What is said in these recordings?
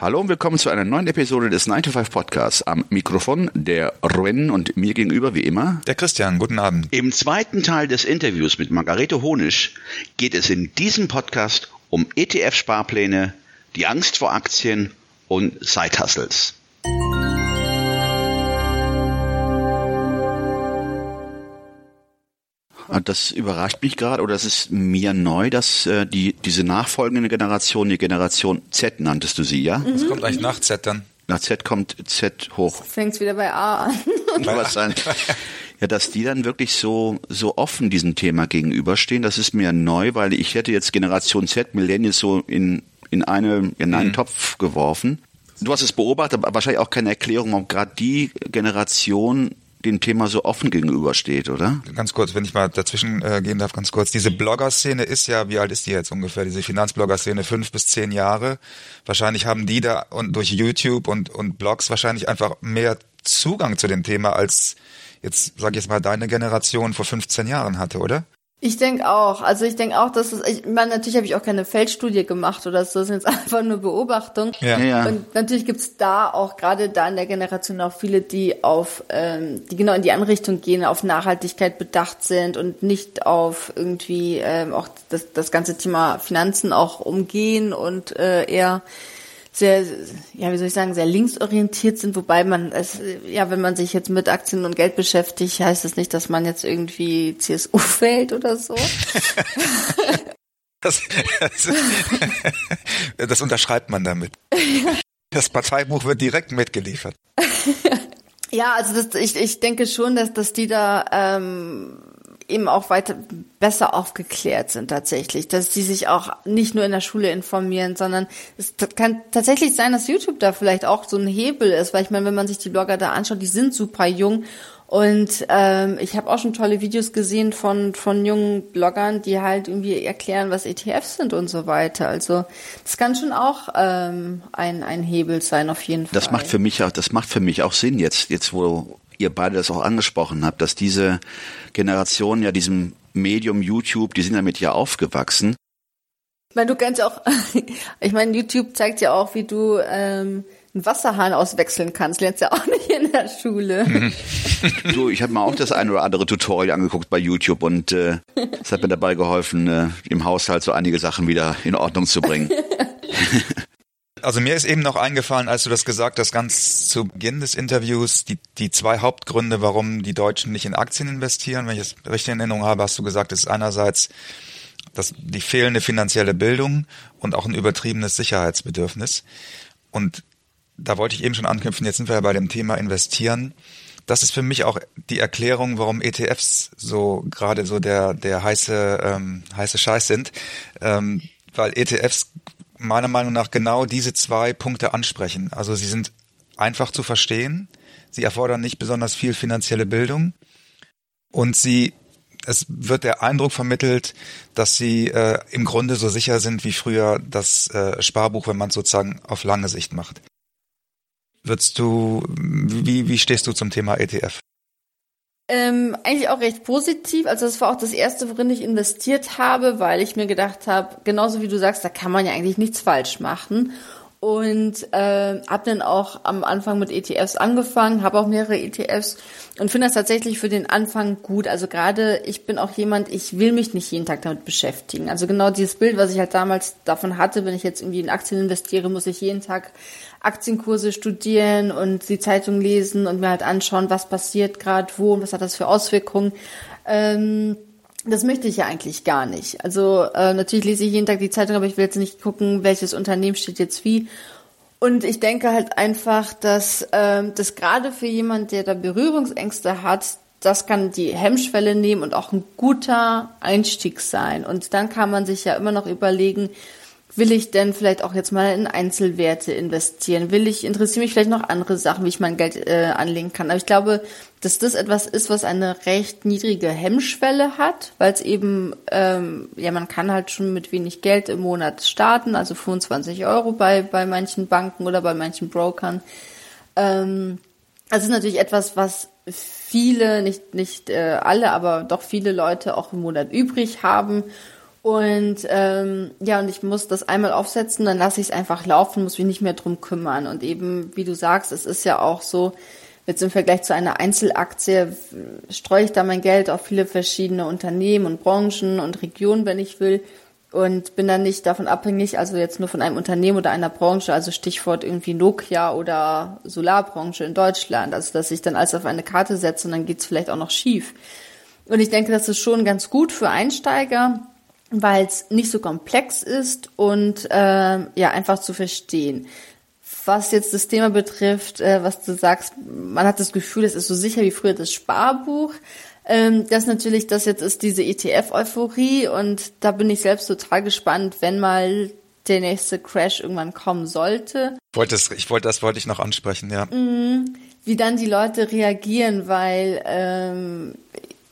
Hallo und willkommen zu einer neuen Episode des 9 to 5 Podcasts. Am Mikrofon der Ruen und mir gegenüber wie immer der Christian. Guten Abend. Im zweiten Teil des Interviews mit Margarete Honisch geht es in diesem Podcast um ETF-Sparpläne, die Angst vor Aktien und Side-Hustles. Das überrascht mich gerade, oder es ist mir neu, dass äh, die diese nachfolgende Generation, die Generation Z nanntest du sie, ja? Mhm. Was kommt eigentlich nach Z dann? Nach Z kommt Z hoch. Fängt wieder bei A an. Was sein. Ja, dass die dann wirklich so so offen diesem Thema gegenüberstehen, das ist mir neu, weil ich hätte jetzt Generation Z, Millennials so in in eine in einen mhm. Topf geworfen. Du hast es beobachtet, aber wahrscheinlich auch keine Erklärung, warum gerade die Generation dem Thema so offen gegenübersteht, oder? Ganz kurz, wenn ich mal dazwischen äh, gehen darf, ganz kurz. Diese Blogger-Szene ist ja, wie alt ist die jetzt ungefähr? Diese Finanzblogger-Szene fünf bis zehn Jahre. Wahrscheinlich haben die da und durch YouTube und, und Blogs wahrscheinlich einfach mehr Zugang zu dem Thema als jetzt, sag ich jetzt mal, deine Generation vor 15 Jahren hatte, oder? Ich denke auch. Also ich denke auch, dass es, ich meine, natürlich habe ich auch keine Feldstudie gemacht oder so, das sind jetzt einfach nur Beobachtung. Ja. ja. Und natürlich gibt's da auch gerade da in der Generation auch viele, die auf, ähm, die genau in die Anrichtung gehen, auf Nachhaltigkeit bedacht sind und nicht auf irgendwie ähm, auch das, das ganze Thema Finanzen auch umgehen und äh, eher sehr, ja, wie soll ich sagen, sehr linksorientiert sind, wobei man es, ja, wenn man sich jetzt mit Aktien und Geld beschäftigt, heißt das nicht, dass man jetzt irgendwie CSU wählt oder so. Das, das, das unterschreibt man damit. Das Parteibuch wird direkt mitgeliefert. Ja, also das, ich, ich denke schon, dass, dass die da ähm, eben auch weiter besser aufgeklärt sind tatsächlich, dass die sich auch nicht nur in der Schule informieren, sondern es kann tatsächlich sein, dass YouTube da vielleicht auch so ein Hebel ist, weil ich meine, wenn man sich die Blogger da anschaut, die sind super jung und ähm, ich habe auch schon tolle Videos gesehen von von jungen Bloggern, die halt irgendwie erklären, was ETFs sind und so weiter. Also das kann schon auch ähm, ein ein Hebel sein auf jeden Fall. Das macht für mich auch das macht für mich auch Sinn jetzt jetzt wo ihr beide das auch angesprochen habt, dass diese Generation ja diesem Medium YouTube, die sind damit ja aufgewachsen. Ich meine, du kannst ja auch, ich meine, YouTube zeigt ja auch, wie du ähm, einen Wasserhahn auswechseln kannst. Lernst ja auch nicht in der Schule. Du, ich habe mir auch das ein oder andere Tutorial angeguckt bei YouTube und äh, es hat mir dabei geholfen, äh, im Haushalt so einige Sachen wieder in Ordnung zu bringen. Also mir ist eben noch eingefallen, als du das gesagt hast, ganz zu Beginn des Interviews, die, die zwei Hauptgründe, warum die Deutschen nicht in Aktien investieren. Wenn ich es richtig in Erinnerung habe, hast du gesagt, es ist einerseits das, die fehlende finanzielle Bildung und auch ein übertriebenes Sicherheitsbedürfnis. Und da wollte ich eben schon anknüpfen, jetzt sind wir ja bei dem Thema investieren. Das ist für mich auch die Erklärung, warum ETFs so gerade so der, der heiße, ähm, heiße Scheiß sind. Ähm, weil ETFs meiner Meinung nach genau diese zwei Punkte ansprechen. Also sie sind einfach zu verstehen, sie erfordern nicht besonders viel finanzielle Bildung und sie es wird der Eindruck vermittelt, dass sie äh, im Grunde so sicher sind wie früher das äh, Sparbuch, wenn man es sozusagen auf lange Sicht macht. Würdest du, wie, wie stehst du zum Thema ETF? Ähm, eigentlich auch recht positiv. Also das war auch das erste, worin ich investiert habe, weil ich mir gedacht habe, genauso wie du sagst, da kann man ja eigentlich nichts falsch machen. Und äh, habe dann auch am Anfang mit ETFs angefangen, habe auch mehrere ETFs und finde das tatsächlich für den Anfang gut. Also gerade ich bin auch jemand, ich will mich nicht jeden Tag damit beschäftigen. Also genau dieses Bild, was ich halt damals davon hatte, wenn ich jetzt irgendwie in Aktien investiere, muss ich jeden Tag Aktienkurse studieren und die Zeitung lesen und mir halt anschauen, was passiert gerade wo und was hat das für Auswirkungen. Ähm, das möchte ich ja eigentlich gar nicht. Also äh, natürlich lese ich jeden Tag die Zeitung, aber ich will jetzt nicht gucken, welches Unternehmen steht jetzt wie. Und ich denke halt einfach, dass äh, das gerade für jemand, der da Berührungsängste hat, das kann die Hemmschwelle nehmen und auch ein guter Einstieg sein. Und dann kann man sich ja immer noch überlegen, will ich denn vielleicht auch jetzt mal in Einzelwerte investieren? Will ich, interessiere mich vielleicht noch andere Sachen, wie ich mein Geld äh, anlegen kann? Aber ich glaube, dass das etwas ist, was eine recht niedrige Hemmschwelle hat, weil es eben, ähm, ja, man kann halt schon mit wenig Geld im Monat starten, also 25 Euro bei, bei manchen Banken oder bei manchen Brokern. Ähm, das ist natürlich etwas, was viele, nicht, nicht äh, alle, aber doch viele Leute auch im Monat übrig haben und ähm, ja, und ich muss das einmal aufsetzen, dann lasse ich es einfach laufen, muss mich nicht mehr drum kümmern. Und eben, wie du sagst, es ist ja auch so, jetzt im Vergleich zu einer Einzelaktie streue ich da mein Geld auf viele verschiedene Unternehmen und Branchen und Regionen, wenn ich will. Und bin dann nicht davon abhängig, also jetzt nur von einem Unternehmen oder einer Branche, also Stichwort irgendwie Nokia oder Solarbranche in Deutschland, also dass ich dann alles auf eine Karte setze und dann geht's vielleicht auch noch schief. Und ich denke, das ist schon ganz gut für Einsteiger, weil es nicht so komplex ist und äh, ja einfach zu verstehen. Was jetzt das Thema betrifft, äh, was du sagst, man hat das Gefühl, es ist so sicher wie früher das Sparbuch. Ähm, das natürlich, das jetzt ist diese ETF-Euphorie und da bin ich selbst total gespannt, wenn mal der nächste Crash irgendwann kommen sollte. Ich wollte das, ich wollte, das wollte ich noch ansprechen, ja. Mhm. Wie dann die Leute reagieren, weil ähm,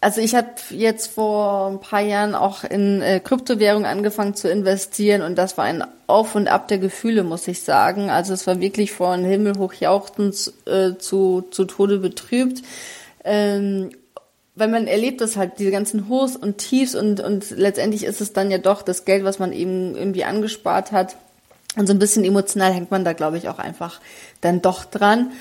also ich habe jetzt vor ein paar Jahren auch in äh, Kryptowährungen angefangen zu investieren und das war ein Auf und Ab der Gefühle, muss ich sagen. Also es war wirklich von Himmel hoch jauchzend äh, zu, zu Tode betrübt. Ähm, weil man erlebt das halt, diese ganzen Hochs und Tiefs und, und letztendlich ist es dann ja doch das Geld, was man eben irgendwie angespart hat. Und so ein bisschen emotional hängt man da, glaube ich, auch einfach dann doch dran.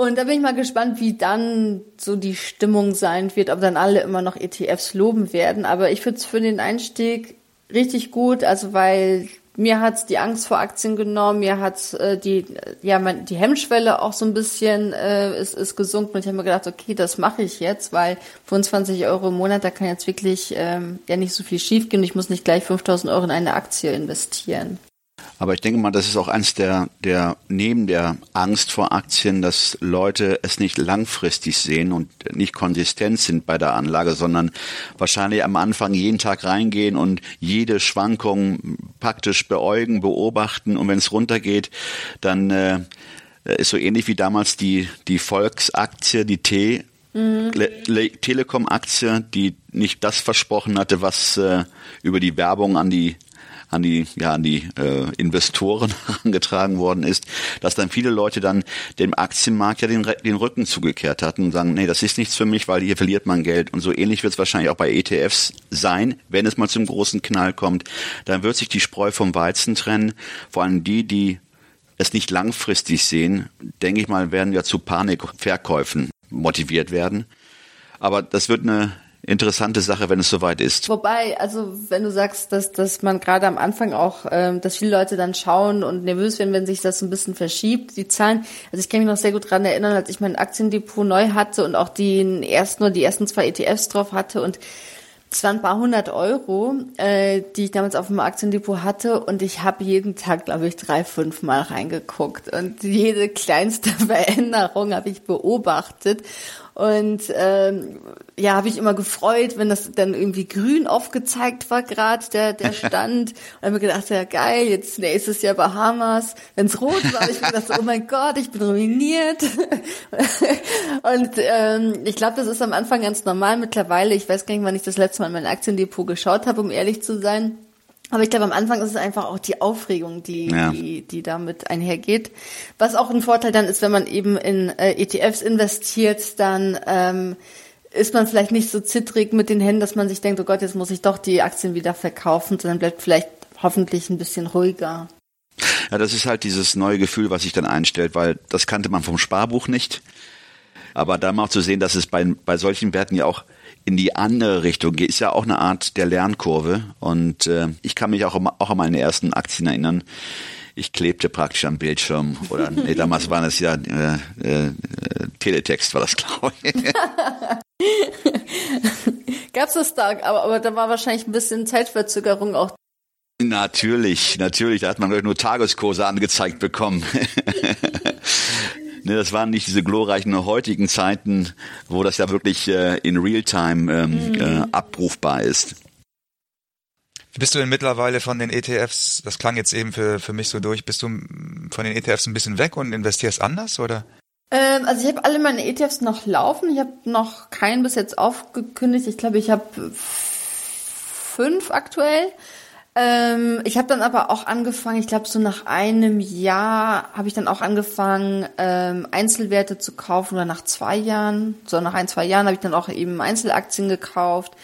Und da bin ich mal gespannt, wie dann so die Stimmung sein wird, ob dann alle immer noch ETFs loben werden. Aber ich finde es für den Einstieg richtig gut, also weil mir hat's die Angst vor Aktien genommen, mir hat's äh, die ja mein, die Hemmschwelle auch so ein bisschen äh, ist, ist gesunken und ich habe mir gedacht, okay, das mache ich jetzt, weil 25 Euro im Monat, da kann jetzt wirklich ähm, ja nicht so viel schiefgehen. Ich muss nicht gleich 5000 Euro in eine Aktie investieren. Aber ich denke mal, das ist auch eins der, der, neben der Angst vor Aktien, dass Leute es nicht langfristig sehen und nicht konsistent sind bei der Anlage, sondern wahrscheinlich am Anfang jeden Tag reingehen und jede Schwankung praktisch beäugen, beobachten und wenn es runtergeht, dann äh, ist so ähnlich wie damals die, die Volksaktie, die T, Mhm. Telekom-Aktie, die nicht das versprochen hatte, was äh, über die Werbung an die an die, ja, an die äh, Investoren herangetragen worden ist, dass dann viele Leute dann dem Aktienmarkt ja den, den Rücken zugekehrt hatten und sagen, nee, das ist nichts für mich, weil hier verliert man Geld. Und so ähnlich wird es wahrscheinlich auch bei ETFs sein, wenn es mal zum großen Knall kommt. Dann wird sich die Spreu vom Weizen trennen. Vor allem die, die es nicht langfristig sehen, denke ich mal, werden ja zu Panikverkäufen motiviert werden. Aber das wird eine interessante Sache, wenn es soweit ist. Wobei, also wenn du sagst, dass, dass man gerade am Anfang auch, ähm, dass viele Leute dann schauen und nervös werden, wenn sich das so ein bisschen verschiebt, die Zahlen. Also ich kann mich noch sehr gut daran erinnern, als ich mein Aktiendepot neu hatte und auch die ersten nur die ersten zwei ETFs drauf hatte und es waren ein paar hundert Euro, äh, die ich damals auf dem Aktiendepot hatte und ich habe jeden Tag, glaube ich, drei, fünf Mal reingeguckt und jede kleinste Veränderung habe ich beobachtet und ähm, ja, habe ich immer gefreut, wenn das dann irgendwie grün aufgezeigt war, gerade der, der Stand. und habe mir gedacht, ja geil, jetzt nächstes Jahr Bahamas. Wenn es rot war, habe ich mir gedacht, oh mein Gott, ich bin ruiniert. und ähm, ich glaube, das ist am Anfang ganz normal. Mittlerweile, ich weiß gar nicht, wann ich das letzte Mal in mein Aktiendepot geschaut habe, um ehrlich zu sein. Aber ich glaube, am Anfang ist es einfach auch die Aufregung, die, ja. die, die damit einhergeht. Was auch ein Vorteil dann ist, wenn man eben in äh, ETFs investiert, dann ähm, ist man vielleicht nicht so zittrig mit den Händen, dass man sich denkt, oh Gott, jetzt muss ich doch die Aktien wieder verkaufen, sondern bleibt vielleicht hoffentlich ein bisschen ruhiger. Ja, das ist halt dieses neue Gefühl, was sich dann einstellt, weil das kannte man vom Sparbuch nicht. Aber da mal auch zu sehen, dass es bei, bei solchen Werten ja auch in die andere Richtung geht, ist ja auch eine Art der Lernkurve. Und äh, ich kann mich auch, auch an meine ersten Aktien erinnern. Ich klebte praktisch am Bildschirm oder nee, damals war das ja äh, äh, Teletext war das, glaube ich. Gab's das da, aber, aber da war wahrscheinlich ein bisschen Zeitverzögerung auch Natürlich, natürlich. Da hat man nur Tageskurse angezeigt bekommen. Ne, das waren nicht diese glorreichen heutigen Zeiten, wo das ja wirklich äh, in Realtime ähm, mhm. äh, abrufbar ist. Bist du denn mittlerweile von den ETFs, das klang jetzt eben für, für mich so durch, bist du von den ETFs ein bisschen weg und investierst anders oder? Ähm, also ich habe alle meine ETFs noch laufen. Ich habe noch keinen bis jetzt aufgekündigt. Ich glaube, ich habe fünf aktuell. Ähm, ich habe dann aber auch angefangen, ich glaube so nach einem Jahr habe ich dann auch angefangen, ähm, Einzelwerte zu kaufen oder nach zwei Jahren, so nach ein, zwei Jahren habe ich dann auch eben Einzelaktien gekauft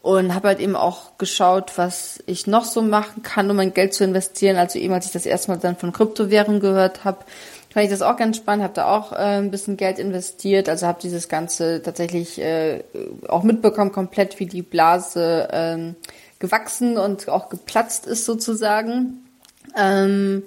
und habe halt eben auch geschaut, was ich noch so machen kann, um mein Geld zu investieren. Also eben, als ich das erste Mal dann von Kryptowährungen gehört habe, fand ich das auch ganz spannend, habe da auch äh, ein bisschen Geld investiert, also habe dieses Ganze tatsächlich äh, auch mitbekommen, komplett wie die Blase ähm, gewachsen und auch geplatzt ist sozusagen. Ähm,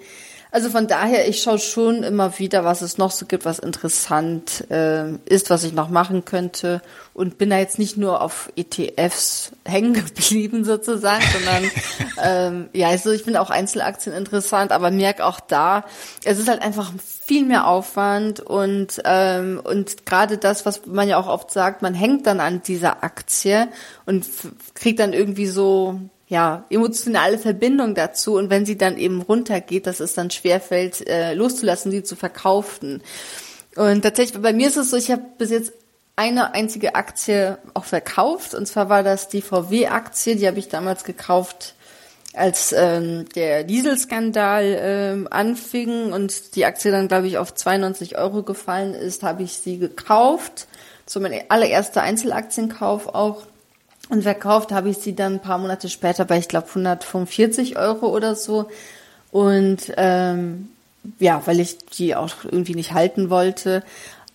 also von daher, ich schaue schon immer wieder, was es noch so gibt, was interessant äh, ist, was ich noch machen könnte. Und bin da jetzt nicht nur auf ETFs hängen geblieben sozusagen, sondern ähm, ja, also ich finde auch Einzelaktien interessant, aber merke auch da, es ist halt einfach viel mehr Aufwand und ähm, und gerade das, was man ja auch oft sagt, man hängt dann an dieser Aktie und kriegt dann irgendwie so ja, emotionale Verbindung dazu und wenn sie dann eben runtergeht, dass es dann schwerfällt, äh, loszulassen, sie zu verkaufen. Und tatsächlich, bei mir ist es so, ich habe bis jetzt eine einzige Aktie auch verkauft und zwar war das die VW-Aktie, die habe ich damals gekauft, als ähm, der Dieselskandal ähm, anfing und die Aktie dann, glaube ich, auf 92 Euro gefallen ist, habe ich sie gekauft. So mein allererster Einzelaktienkauf auch. Und verkauft habe ich sie dann ein paar Monate später bei, ich glaube, 145 Euro oder so. Und ähm, ja, weil ich die auch irgendwie nicht halten wollte.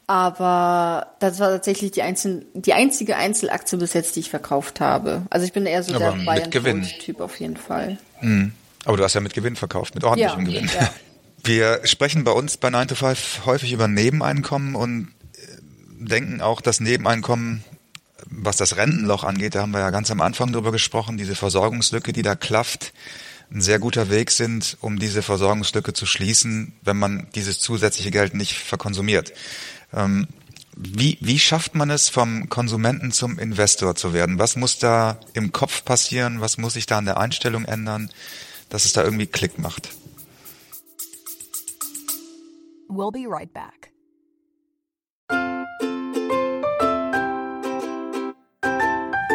Aber das war tatsächlich die, einzelne, die einzige Einzelaktie bis jetzt, die ich verkauft habe. Also ich bin eher so Aber der Bayern-Typ auf jeden Fall. Mhm. Aber du hast ja mit Gewinn verkauft, mit ordentlichem ja, Gewinn. Ja. Wir sprechen bei uns bei 9 to 5 häufig über Nebeneinkommen und äh, denken auch, dass Nebeneinkommen was das Rentenloch angeht, da haben wir ja ganz am Anfang drüber gesprochen, diese Versorgungslücke, die da klafft, ein sehr guter Weg sind, um diese Versorgungslücke zu schließen, wenn man dieses zusätzliche Geld nicht verkonsumiert. Ähm, wie, wie schafft man es, vom Konsumenten zum Investor zu werden? Was muss da im Kopf passieren? Was muss sich da an der Einstellung ändern, dass es da irgendwie Klick macht? We'll be right back.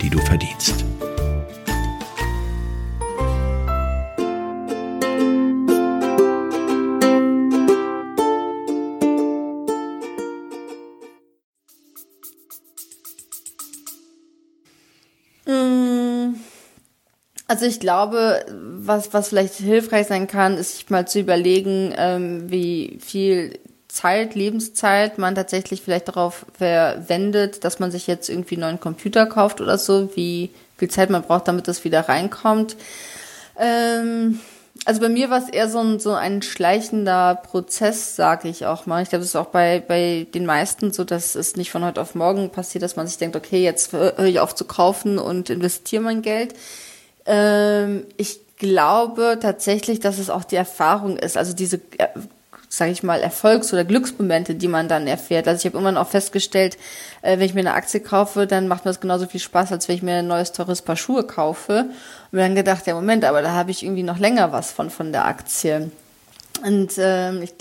die du verdienst. Mm, also ich glaube, was, was vielleicht hilfreich sein kann, ist sich mal zu überlegen, ähm, wie viel Zeit, Lebenszeit man tatsächlich vielleicht darauf verwendet, dass man sich jetzt irgendwie einen neuen Computer kauft oder so, wie viel Zeit man braucht, damit das wieder reinkommt. Ähm, also bei mir war es eher so ein, so ein schleichender Prozess, sage ich auch mal. Ich glaube, es ist auch bei, bei den meisten so, dass es nicht von heute auf morgen passiert, dass man sich denkt, okay, jetzt höre ich auf zu kaufen und investiere mein Geld. Ähm, ich glaube tatsächlich, dass es auch die Erfahrung ist, also diese äh, sage ich mal, Erfolgs- oder Glücksmomente, die man dann erfährt. Also ich habe irgendwann auch festgestellt, äh, wenn ich mir eine Aktie kaufe, dann macht mir das genauso viel Spaß, als wenn ich mir ein neues teures Paar Schuhe kaufe. Und mir dann gedacht, ja Moment, aber da habe ich irgendwie noch länger was von von der Aktie. Und ähm, ich,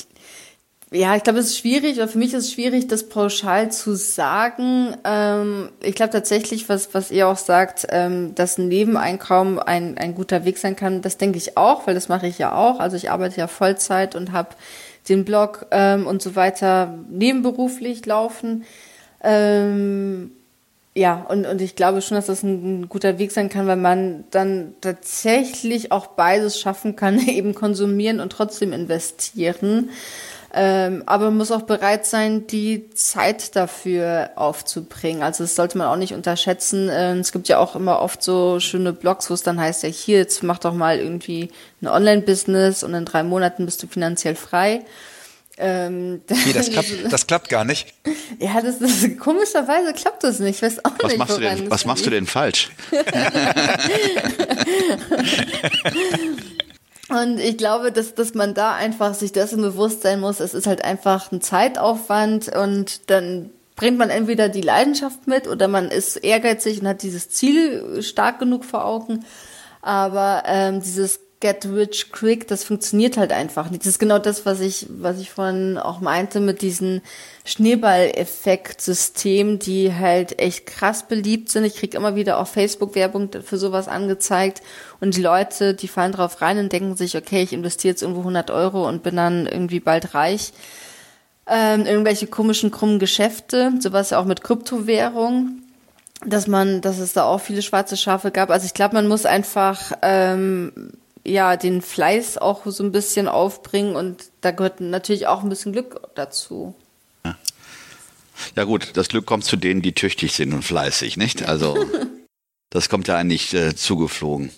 ja, ich glaube, es ist schwierig, oder für mich ist es schwierig, das pauschal zu sagen. Ähm, ich glaube tatsächlich, was, was ihr auch sagt, ähm, dass ein Nebeneinkommen ein, ein guter Weg sein kann, das denke ich auch, weil das mache ich ja auch. Also ich arbeite ja Vollzeit und habe den Blog ähm, und so weiter nebenberuflich laufen. Ähm, ja, und, und ich glaube schon, dass das ein, ein, guter Weg sein kann, weil man dann tatsächlich auch beides schaffen kann, eben konsumieren und trotzdem investieren. Ähm, aber man muss auch bereit sein, die Zeit dafür aufzubringen. Also das sollte man auch nicht unterschätzen. Ähm, es gibt ja auch immer oft so schöne Blogs, wo es dann heißt, ja hier, jetzt mach doch mal irgendwie ein Online-Business und in drei Monaten bist du finanziell frei. Ähm, Wie, das klappt, das klappt gar nicht. Ja, das ist, komischerweise klappt das nicht. Ich weiß auch was nicht, machst du denn, Was machst du denn falsch? Und ich glaube, dass, dass man da einfach sich dessen bewusst sein muss, es ist halt einfach ein Zeitaufwand und dann bringt man entweder die Leidenschaft mit oder man ist ehrgeizig und hat dieses Ziel stark genug vor Augen. Aber ähm, dieses Get Rich Quick, das funktioniert halt einfach nicht. Das ist genau das, was ich, was ich vorhin auch meinte mit diesen Schneeball-Effekt-Systemen, die halt echt krass beliebt sind. Ich krieg immer wieder auf Facebook Werbung für sowas angezeigt und die Leute, die fallen drauf rein und denken sich, okay, ich investiere jetzt irgendwo 100 Euro und bin dann irgendwie bald reich. Ähm, irgendwelche komischen, krummen Geschäfte, sowas ja auch mit Kryptowährung dass man, dass es da auch viele schwarze Schafe gab. Also ich glaube, man muss einfach ähm, ja den Fleiß auch so ein bisschen aufbringen und da gehört natürlich auch ein bisschen Glück dazu. Ja, ja gut, das Glück kommt zu denen, die tüchtig sind und fleißig, nicht? Also das kommt ja eigentlich äh, zugeflogen.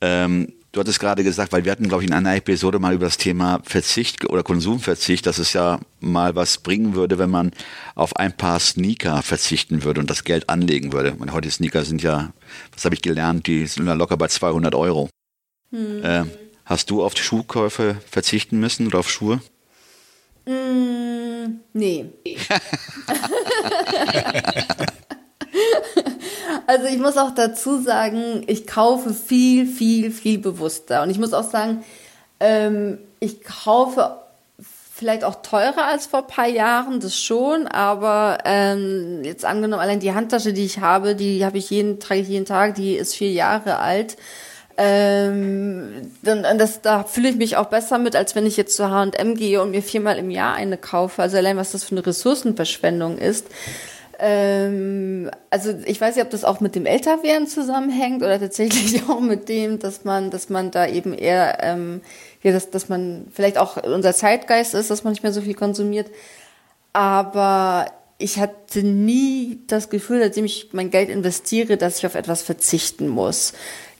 Ähm, du hattest gerade gesagt, weil wir hatten, glaube ich, in einer Episode mal über das Thema Verzicht oder Konsumverzicht, dass es ja mal was bringen würde, wenn man auf ein paar Sneaker verzichten würde und das Geld anlegen würde. Und heute Sneaker sind ja, was habe ich gelernt, die sind ja locker bei 200 Euro. Hm. Äh, hast du auf Schuhkäufe verzichten müssen oder auf Schuhe? Mm, nee. also ich muss auch dazu sagen, ich kaufe viel, viel, viel bewusster. Und ich muss auch sagen, ähm, ich kaufe vielleicht auch teurer als vor ein paar Jahren, das schon, aber ähm, jetzt angenommen, allein die Handtasche, die ich habe, die habe ich jeden, trage ich jeden Tag, die ist vier Jahre alt. Ähm, dann, das, da fühle ich mich auch besser mit, als wenn ich jetzt zu H&M gehe und mir viermal im Jahr eine kaufe. Also allein, was das für eine Ressourcenverschwendung ist. Ähm, also ich weiß nicht, ob das auch mit dem Älterwerden zusammenhängt oder tatsächlich auch mit dem, dass man, dass man da eben eher, ähm, ja, dass, dass man vielleicht auch unser Zeitgeist ist, dass man nicht mehr so viel konsumiert. Aber ich hatte nie das Gefühl, seitdem ich mein Geld investiere, dass ich auf etwas verzichten muss.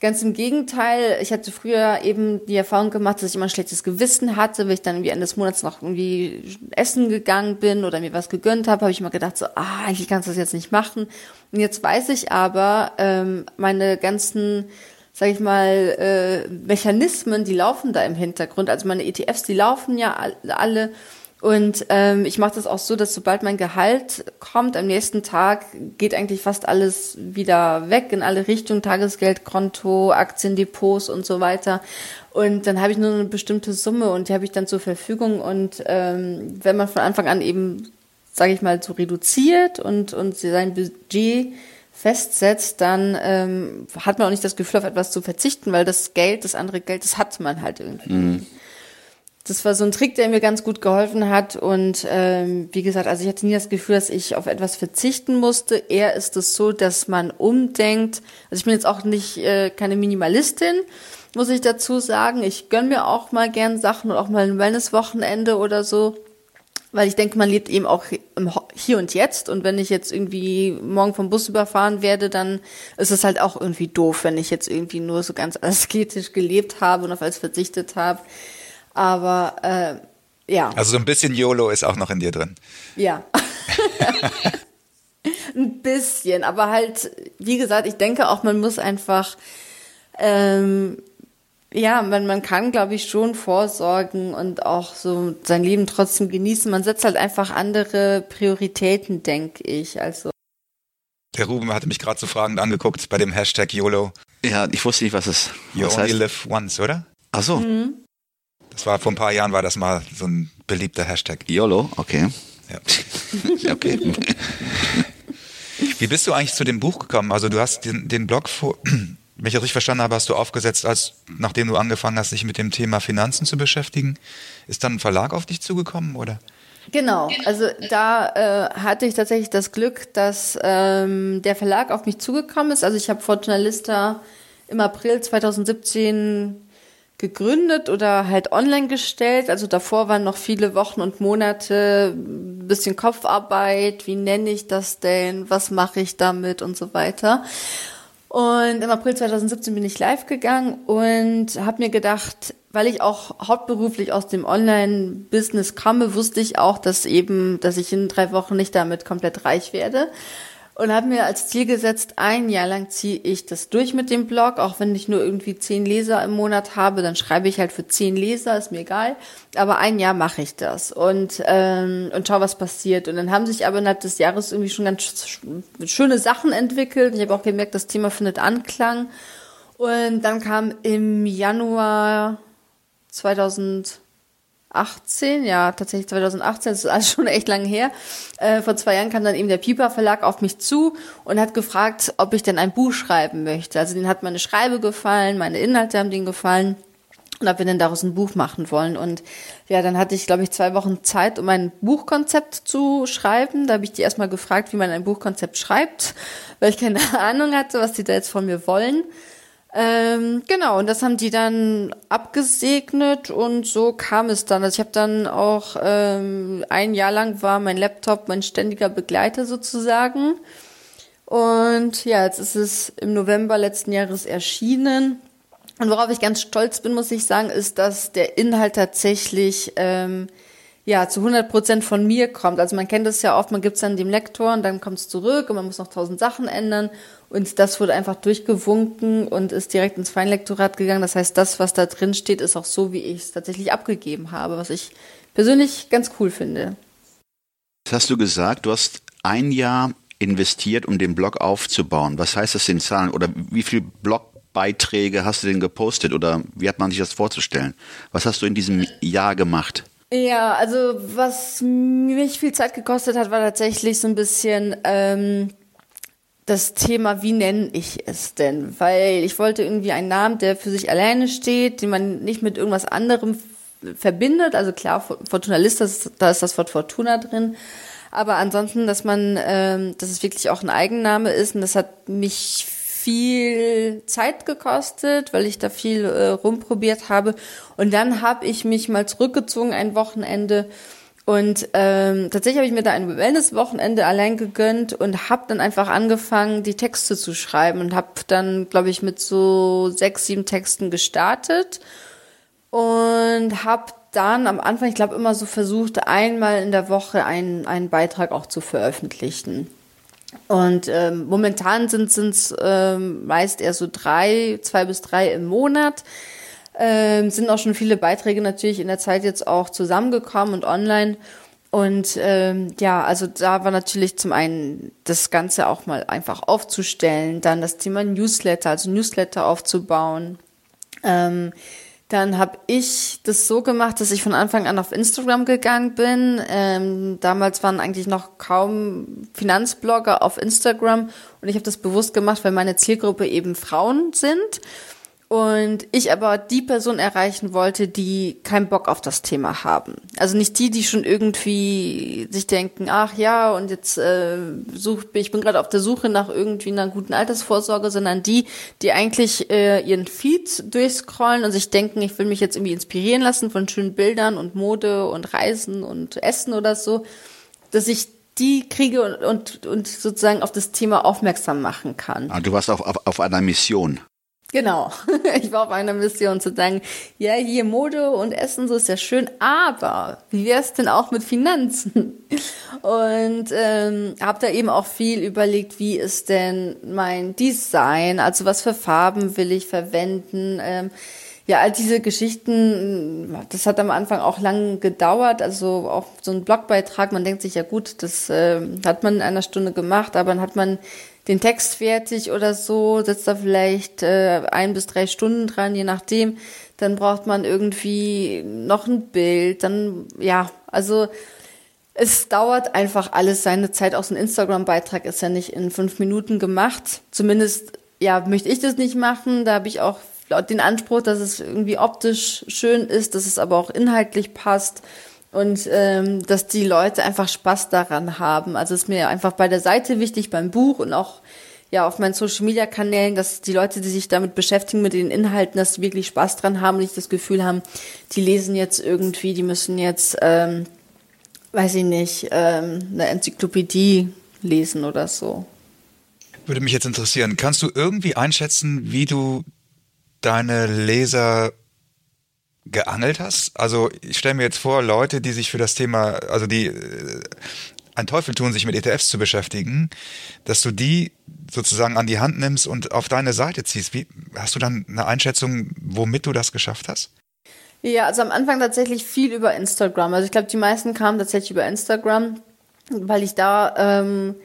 Ganz im Gegenteil, ich hatte früher eben die Erfahrung gemacht, dass ich immer ein schlechtes Gewissen hatte, wenn ich dann irgendwie Ende des Monats noch irgendwie essen gegangen bin oder mir was gegönnt habe, habe ich immer gedacht, so, ah, eigentlich kannst du das jetzt nicht machen. Und jetzt weiß ich aber, ähm, meine ganzen sag ich mal, äh, Mechanismen, die laufen da im Hintergrund. Also meine ETFs, die laufen ja alle und ähm, ich mache das auch so, dass sobald mein Gehalt kommt, am nächsten Tag geht eigentlich fast alles wieder weg in alle Richtungen, Tagesgeldkonto, Aktiendepots und so weiter. Und dann habe ich nur eine bestimmte Summe und die habe ich dann zur Verfügung. Und ähm, wenn man von Anfang an eben, sage ich mal, so reduziert und, und sein Budget festsetzt, dann ähm, hat man auch nicht das Gefühl, auf etwas zu verzichten, weil das Geld, das andere Geld, das hat man halt irgendwie. Mhm das war so ein Trick, der mir ganz gut geholfen hat. Und ähm, wie gesagt, also ich hatte nie das Gefühl, dass ich auf etwas verzichten musste. Eher ist es so, dass man umdenkt. Also ich bin jetzt auch nicht äh, keine Minimalistin, muss ich dazu sagen. Ich gönn mir auch mal gern Sachen und auch mal ein Wellness-Wochenende oder so. Weil ich denke, man lebt eben auch im Hier und Jetzt. Und wenn ich jetzt irgendwie morgen vom Bus überfahren werde, dann ist es halt auch irgendwie doof, wenn ich jetzt irgendwie nur so ganz asketisch gelebt habe und auf alles verzichtet habe. Aber äh, ja. Also so ein bisschen YOLO ist auch noch in dir drin. Ja. ein bisschen, aber halt, wie gesagt, ich denke auch, man muss einfach, ähm, ja, man, man kann, glaube ich, schon vorsorgen und auch so sein Leben trotzdem genießen. Man setzt halt einfach andere Prioritäten, denke ich. Also. Der Ruben hatte mich gerade so fragend angeguckt bei dem Hashtag YOLO. Ja, ich wusste nicht, was es You was only heißt. live once, oder? Ach so. Mhm. Das war vor ein paar Jahren war das mal so ein beliebter Hashtag. YOLO, okay. Ja. okay. Wie bist du eigentlich zu dem Buch gekommen? Also du hast den, den Blog vor, wenn ich das richtig verstanden habe, hast du aufgesetzt, als nachdem du angefangen hast, dich mit dem Thema Finanzen zu beschäftigen. Ist dann ein Verlag auf dich zugekommen oder? Genau, also da äh, hatte ich tatsächlich das Glück, dass ähm, der Verlag auf mich zugekommen ist. Also ich habe Fortuna Lista im April 2017 gegründet oder halt online gestellt. Also davor waren noch viele Wochen und Monate bisschen Kopfarbeit. Wie nenne ich das denn? Was mache ich damit und so weiter. Und im April 2017 bin ich live gegangen und habe mir gedacht, weil ich auch hauptberuflich aus dem Online-Business komme, wusste ich auch, dass eben, dass ich in drei Wochen nicht damit komplett reich werde und habe mir als Ziel gesetzt, ein Jahr lang ziehe ich das durch mit dem Blog, auch wenn ich nur irgendwie zehn Leser im Monat habe, dann schreibe ich halt für zehn Leser, ist mir egal. Aber ein Jahr mache ich das und ähm, und schau, was passiert. Und dann haben sich aber innerhalb des Jahres irgendwie schon ganz schöne Sachen entwickelt. Ich habe auch gemerkt, das Thema findet Anklang. Und dann kam im Januar 2000 18, ja, tatsächlich 2018, das ist alles schon echt lang her. Äh, vor zwei Jahren kam dann eben der Piper Verlag auf mich zu und hat gefragt, ob ich denn ein Buch schreiben möchte. Also denen hat meine Schreibe gefallen, meine Inhalte haben denen gefallen und ob wir denn daraus ein Buch machen wollen. Und ja, dann hatte ich, glaube ich, zwei Wochen Zeit, um ein Buchkonzept zu schreiben. Da habe ich die erstmal gefragt, wie man ein Buchkonzept schreibt, weil ich keine Ahnung hatte, was die da jetzt von mir wollen. Ähm, genau, und das haben die dann abgesegnet und so kam es dann. Also ich habe dann auch ähm, ein Jahr lang war mein Laptop mein ständiger Begleiter sozusagen. Und ja, jetzt ist es im November letzten Jahres erschienen. Und worauf ich ganz stolz bin, muss ich sagen, ist, dass der Inhalt tatsächlich ähm, ja zu 100 Prozent von mir kommt. Also man kennt das ja oft, man gibt es dann dem Lektor und dann kommt es zurück und man muss noch tausend Sachen ändern. Und das wurde einfach durchgewunken und ist direkt ins Feinlektorat gegangen. Das heißt, das, was da drin steht, ist auch so, wie ich es tatsächlich abgegeben habe, was ich persönlich ganz cool finde. Das hast du gesagt, du hast ein Jahr investiert, um den Blog aufzubauen. Was heißt das in Zahlen? Oder wie viele Blogbeiträge hast du denn gepostet? Oder wie hat man sich das vorzustellen? Was hast du in diesem Jahr gemacht? Ja, also was mich viel Zeit gekostet hat, war tatsächlich so ein bisschen ähm, das Thema, wie nenne ich es denn? Weil ich wollte irgendwie einen Namen, der für sich alleine steht, den man nicht mit irgendwas anderem verbindet. Also klar, Fortuna Lista, da ist das Wort Fortuna drin. Aber ansonsten, dass man, ähm, dass es wirklich auch ein Eigenname ist und das hat mich viel Zeit gekostet, weil ich da viel äh, rumprobiert habe. Und dann habe ich mich mal zurückgezogen ein Wochenende und ähm, tatsächlich habe ich mir da ein Wellness-Wochenende allein gegönnt und habe dann einfach angefangen, die Texte zu schreiben und habe dann, glaube ich, mit so sechs, sieben Texten gestartet und habe dann am Anfang, ich glaube, immer so versucht, einmal in der Woche einen, einen Beitrag auch zu veröffentlichen. Und ähm, momentan sind es ähm, meist eher so drei, zwei bis drei im Monat. Ähm, sind auch schon viele Beiträge natürlich in der Zeit jetzt auch zusammengekommen und online. Und ähm, ja, also da war natürlich zum einen das Ganze auch mal einfach aufzustellen, dann das Thema Newsletter, also Newsletter aufzubauen. Ähm, dann habe ich das so gemacht, dass ich von Anfang an auf Instagram gegangen bin. Ähm, damals waren eigentlich noch kaum Finanzblogger auf Instagram und ich habe das bewusst gemacht, weil meine Zielgruppe eben Frauen sind und ich aber die Person erreichen wollte, die keinen Bock auf das Thema haben. Also nicht die, die schon irgendwie sich denken, ach ja, und jetzt äh, such, ich bin gerade auf der Suche nach irgendwie einer guten Altersvorsorge, sondern die, die eigentlich äh, ihren Feed durchscrollen und sich denken, ich will mich jetzt irgendwie inspirieren lassen von schönen Bildern und Mode und Reisen und Essen oder so, dass ich die kriege und, und, und sozusagen auf das Thema aufmerksam machen kann. Ah, du warst auf, auf, auf einer Mission. Genau. Ich war auf einer Mission zu sagen, ja, hier Mode und Essen, so ist ja schön, aber wie wäre es denn auch mit Finanzen? Und ähm, habe da eben auch viel überlegt, wie ist denn mein Design, also was für Farben will ich verwenden. Ähm, ja, all diese Geschichten, das hat am Anfang auch lang gedauert. Also auch so ein Blogbeitrag, man denkt sich ja gut, das äh, hat man in einer Stunde gemacht, aber dann hat man den Text fertig oder so, sitzt da vielleicht äh, ein bis drei Stunden dran, je nachdem. dann braucht man irgendwie noch ein Bild, dann, ja, also es dauert einfach alles seine Zeit. Auch so ein Instagram-Beitrag ist ja nicht in fünf Minuten gemacht. Zumindest, ja, möchte ich das nicht machen. Da habe ich auch den Anspruch, dass es irgendwie optisch schön ist, dass es aber auch inhaltlich passt und ähm, dass die Leute einfach Spaß daran haben. Also ist mir einfach bei der Seite wichtig, beim Buch und auch ja auf meinen Social Media Kanälen, dass die Leute, die sich damit beschäftigen mit den Inhalten, dass die wirklich Spaß dran haben, nicht das Gefühl haben, die lesen jetzt irgendwie, die müssen jetzt, ähm, weiß ich nicht, ähm, eine Enzyklopädie lesen oder so. Würde mich jetzt interessieren, kannst du irgendwie einschätzen, wie du deine Leser geangelt hast? Also ich stelle mir jetzt vor, Leute, die sich für das Thema, also die äh, ein Teufel tun, sich mit ETFs zu beschäftigen, dass du die sozusagen an die Hand nimmst und auf deine Seite ziehst. Wie, hast du dann eine Einschätzung, womit du das geschafft hast? Ja, also am Anfang tatsächlich viel über Instagram. Also ich glaube, die meisten kamen tatsächlich über Instagram, weil ich da ähm,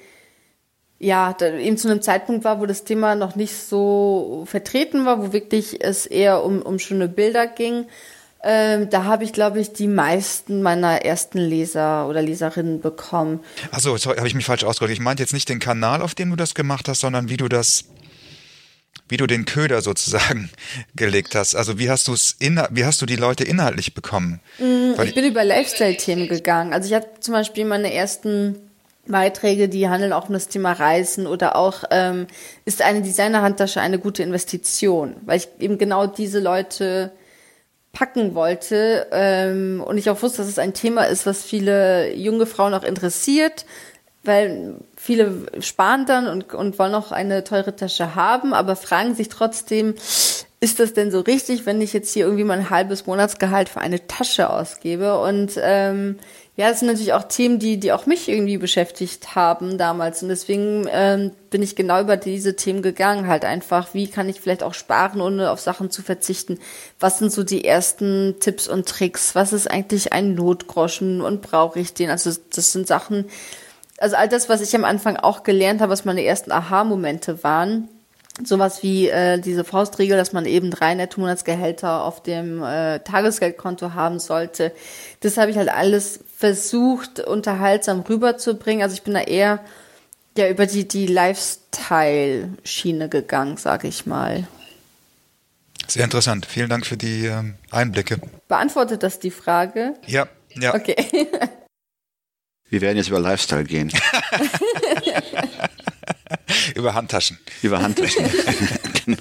ja, da eben zu einem Zeitpunkt war, wo das Thema noch nicht so vertreten war, wo wirklich es eher um, um schöne Bilder ging. Ähm, da habe ich, glaube ich, die meisten meiner ersten Leser oder Leserinnen bekommen. Achso, sorry, habe ich mich falsch ausgedrückt. Ich meinte jetzt nicht den Kanal, auf dem du das gemacht hast, sondern wie du das, wie du den Köder sozusagen gelegt hast. Also wie hast du es wie hast du die Leute inhaltlich bekommen? Mm, ich bin über Lifestyle-Themen gegangen. Also ich hatte zum Beispiel meine ersten Beiträge, die handeln auch um das Thema Reisen oder auch ähm, ist eine Designerhandtasche eine gute Investition, weil ich eben genau diese Leute packen wollte ähm, und ich auch wusste, dass es ein Thema ist, was viele junge Frauen auch interessiert, weil viele sparen dann und, und wollen auch eine teure Tasche haben, aber fragen sich trotzdem, ist das denn so richtig, wenn ich jetzt hier irgendwie mein halbes Monatsgehalt für eine Tasche ausgebe? Und ähm, ja, das sind natürlich auch Themen, die, die auch mich irgendwie beschäftigt haben damals. Und deswegen ähm, bin ich genau über diese Themen gegangen. Halt einfach, wie kann ich vielleicht auch sparen, ohne auf Sachen zu verzichten? Was sind so die ersten Tipps und Tricks? Was ist eigentlich ein Notgroschen und brauche ich den? Also das sind Sachen, also all das, was ich am Anfang auch gelernt habe, was meine ersten Aha-Momente waren sowas wie äh, diese Faustregel, dass man eben drei Netto-Monatsgehälter auf dem äh, Tagesgeldkonto haben sollte. Das habe ich halt alles versucht, unterhaltsam rüberzubringen. Also ich bin da eher ja über die, die Lifestyle-Schiene gegangen, sage ich mal. Sehr interessant. Vielen Dank für die ähm, Einblicke. Beantwortet das die Frage? Ja, ja. Okay. Wir werden jetzt über Lifestyle gehen. Über Handtaschen. Über Handtaschen. genau.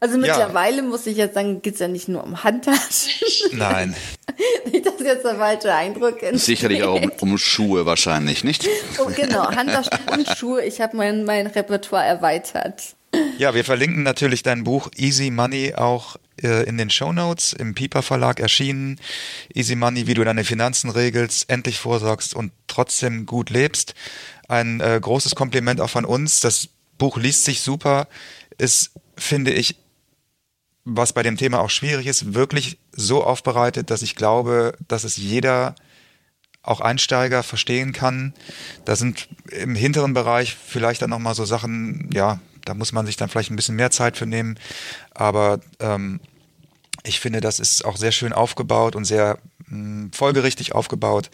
Also mittlerweile ja. muss ich jetzt sagen, geht es ja nicht nur um Handtaschen. Nein. nicht, dass jetzt der falsche Eindruck entsteht. Sicherlich auch um, um, Schuhe wahrscheinlich, nicht? Oh, genau, Handtaschen und Schuhe. Ich habe mein, mein Repertoire erweitert. Ja, wir verlinken natürlich dein Buch Easy Money auch äh, in den Show Notes im Piper Verlag erschienen. Easy Money, wie du deine Finanzen regelst, endlich vorsorgst und trotzdem gut lebst. Ein äh, großes Kompliment auch von uns. Das Buch liest sich super, ist, finde ich, was bei dem Thema auch schwierig ist, wirklich so aufbereitet, dass ich glaube, dass es jeder auch Einsteiger verstehen kann. Da sind im hinteren Bereich vielleicht dann nochmal so Sachen, ja, da muss man sich dann vielleicht ein bisschen mehr Zeit für nehmen. Aber ähm, ich finde, das ist auch sehr schön aufgebaut und sehr mh, hm, folgerichtig aufgebaut.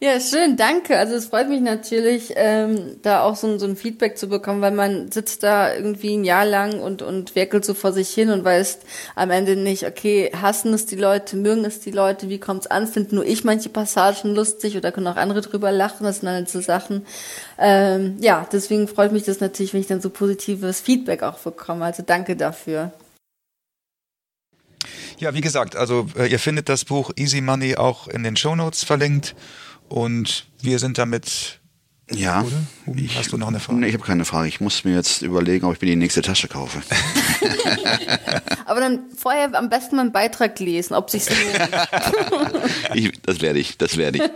Ja, schön, danke. Also es freut mich natürlich, ähm, da auch so, so ein Feedback zu bekommen, weil man sitzt da irgendwie ein Jahr lang und, und werkelt so vor sich hin und weiß am Ende nicht, okay, hassen es die Leute, mögen es die Leute, wie kommt es an? Sind nur ich manche Passagen lustig oder können auch andere drüber lachen? Das sind dann so Sachen. Ähm, ja, deswegen freut mich das natürlich, wenn ich dann so positives Feedback auch bekomme. Also danke dafür. Ja, wie gesagt, also äh, ihr findet das Buch Easy Money auch in den Show Notes verlinkt. Und wir sind damit. Ja. Ich, Hast du noch eine Frage? Nee, ich habe keine Frage. Ich muss mir jetzt überlegen, ob ich mir die nächste Tasche kaufe. Aber dann vorher am besten mal einen Beitrag lesen, ob sich ich, Das werde ich, das werde ich.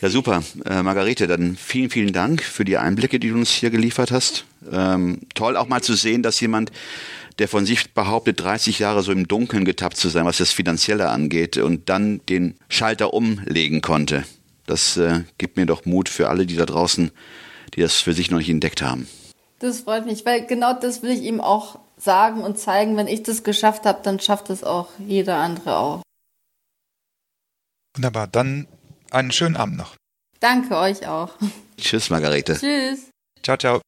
Ja, super. Äh, Margarete, dann vielen, vielen Dank für die Einblicke, die du uns hier geliefert hast. Ähm, toll auch mal zu sehen, dass jemand, der von sich behauptet, 30 Jahre so im Dunkeln getappt zu sein, was das Finanzielle angeht, und dann den Schalter umlegen konnte. Das äh, gibt mir doch Mut für alle, die da draußen, die das für sich noch nicht entdeckt haben. Das freut mich, weil genau das will ich eben auch sagen und zeigen, wenn ich das geschafft habe, dann schafft es auch jeder andere auch. Wunderbar, dann einen schönen Abend noch. Danke euch auch. Tschüss, Margarete. Tschüss. Ciao, ciao.